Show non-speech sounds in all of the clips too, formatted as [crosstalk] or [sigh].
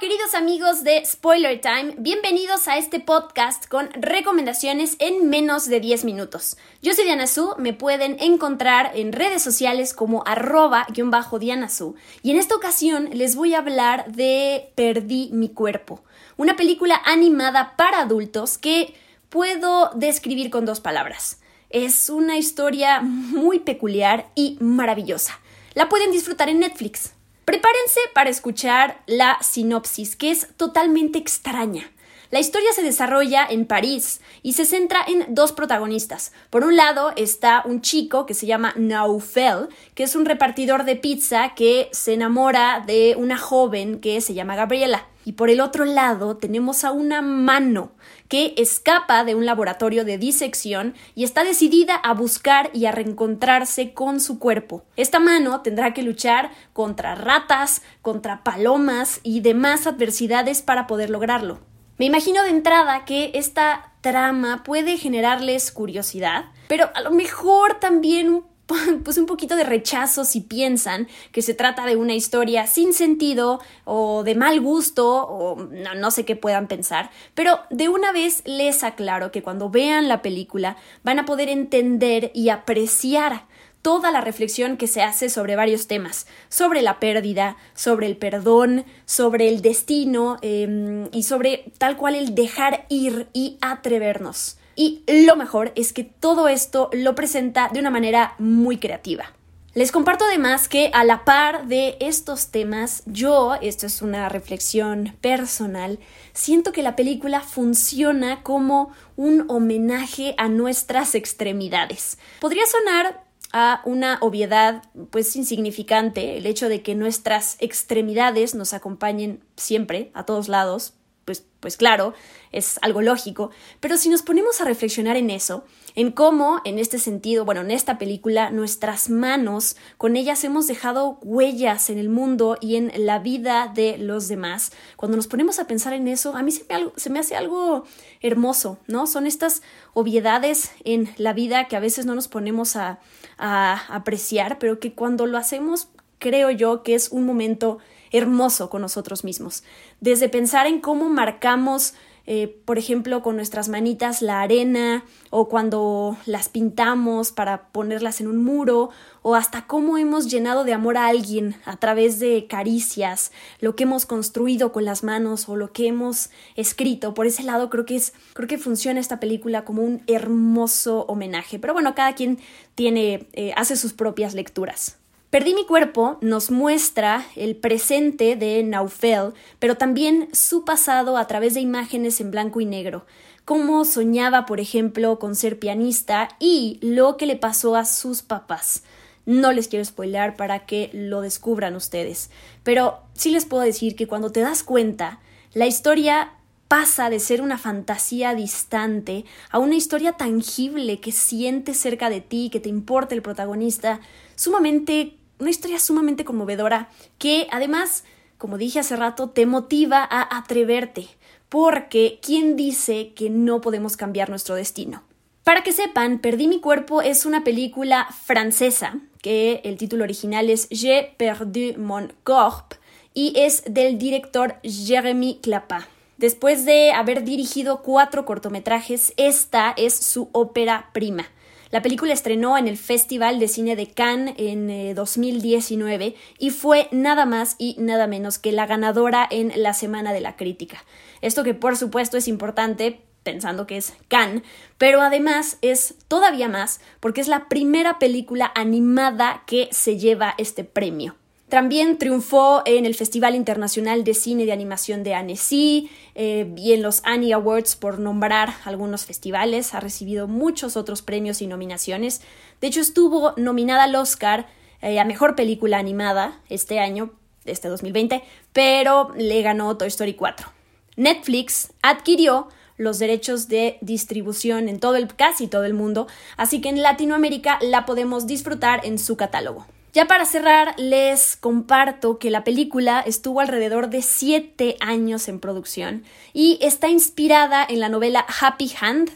queridos amigos de Spoiler Time. Bienvenidos a este podcast con recomendaciones en menos de 10 minutos. Yo soy Diana Su, me pueden encontrar en redes sociales como arroba-diana Su. Y en esta ocasión les voy a hablar de Perdí mi cuerpo, una película animada para adultos que puedo describir con dos palabras. Es una historia muy peculiar y maravillosa. La pueden disfrutar en Netflix. Prepárense para escuchar la sinopsis, que es totalmente extraña. La historia se desarrolla en París y se centra en dos protagonistas. Por un lado está un chico que se llama Naufel, que es un repartidor de pizza que se enamora de una joven que se llama Gabriela. Y por el otro lado tenemos a una mano que escapa de un laboratorio de disección y está decidida a buscar y a reencontrarse con su cuerpo. Esta mano tendrá que luchar contra ratas, contra palomas y demás adversidades para poder lograrlo. Me imagino de entrada que esta trama puede generarles curiosidad, pero a lo mejor también un [laughs] pues un poquito de rechazo si piensan que se trata de una historia sin sentido o de mal gusto o no, no, sé qué puedan pensar, pero de una vez les aclaro que cuando vean la película van a poder entender y apreciar toda la reflexión que se hace sobre varios temas, sobre la pérdida, sobre el perdón, sobre el destino em, y sobre tal cual el dejar ir y atrevernos. Y lo mejor es que todo esto lo presenta de una manera muy creativa. Les comparto además que a la par de estos temas, yo, esto es una reflexión personal, siento que la película funciona como un homenaje a nuestras extremidades. Podría sonar a una obviedad pues insignificante, el hecho de que nuestras extremidades nos acompañen siempre, a todos lados, pues, pues claro, es algo lógico, pero si nos ponemos a reflexionar en eso, en cómo, en este sentido, bueno, en esta película, nuestras manos, con ellas hemos dejado huellas en el mundo y en la vida de los demás, cuando nos ponemos a pensar en eso, a mí se me, se me hace algo hermoso, ¿no? Son estas obviedades en la vida que a veces no nos ponemos a, a apreciar, pero que cuando lo hacemos, creo yo que es un momento hermoso con nosotros mismos. Desde pensar en cómo marcamos eh, por ejemplo, con nuestras manitas la arena o cuando las pintamos para ponerlas en un muro o hasta cómo hemos llenado de amor a alguien a través de caricias, lo que hemos construido con las manos o lo que hemos escrito. Por ese lado creo que es creo que funciona esta película como un hermoso homenaje. Pero bueno, cada quien tiene eh, hace sus propias lecturas. Perdí mi cuerpo nos muestra el presente de Naufel, pero también su pasado a través de imágenes en blanco y negro, cómo soñaba, por ejemplo, con ser pianista y lo que le pasó a sus papás. No les quiero spoiler para que lo descubran ustedes, pero sí les puedo decir que cuando te das cuenta, la historia pasa de ser una fantasía distante a una historia tangible que sientes cerca de ti, que te importa el protagonista, sumamente una historia sumamente conmovedora que además, como dije hace rato, te motiva a atreverte, porque ¿quién dice que no podemos cambiar nuestro destino? Para que sepan, Perdí mi cuerpo es una película francesa, que el título original es J'ai perdu mon corps y es del director Jérémy Clapin. Después de haber dirigido cuatro cortometrajes, esta es su ópera prima. La película estrenó en el Festival de Cine de Cannes en 2019 eh, y fue nada más y nada menos que la ganadora en la Semana de la Crítica. Esto que por supuesto es importante pensando que es Cannes, pero además es todavía más porque es la primera película animada que se lleva este premio. También triunfó en el Festival Internacional de Cine de Animación de Annecy eh, y en los Annie Awards, por nombrar algunos festivales. Ha recibido muchos otros premios y nominaciones. De hecho, estuvo nominada al Oscar eh, a Mejor Película Animada este año, este 2020, pero le ganó Toy Story 4. Netflix adquirió los derechos de distribución en todo el casi todo el mundo, así que en Latinoamérica la podemos disfrutar en su catálogo. Ya para cerrar, les comparto que la película estuvo alrededor de 7 años en producción y está inspirada en la novela Happy Hand,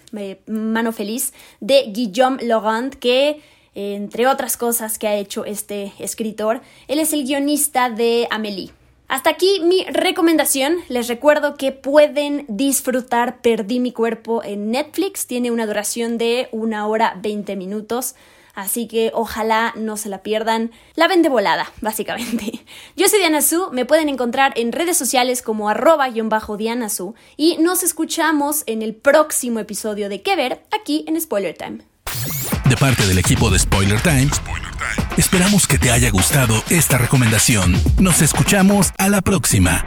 Mano Feliz, de Guillaume Laurent, que entre otras cosas que ha hecho este escritor, él es el guionista de Amélie. Hasta aquí mi recomendación. Les recuerdo que pueden disfrutar Perdí mi cuerpo en Netflix. Tiene una duración de una hora 20 minutos. Así que ojalá no se la pierdan. La ven de volada, [laughs] básicamente. Yo soy Diana Su, me pueden encontrar en redes sociales como arroba-diana Su y nos escuchamos en el próximo episodio de Que Ver aquí en Spoiler Time. De parte del equipo de Spoiler Time, esperamos que te haya gustado esta recomendación. Nos escuchamos a la próxima.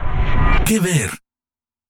Que Ver.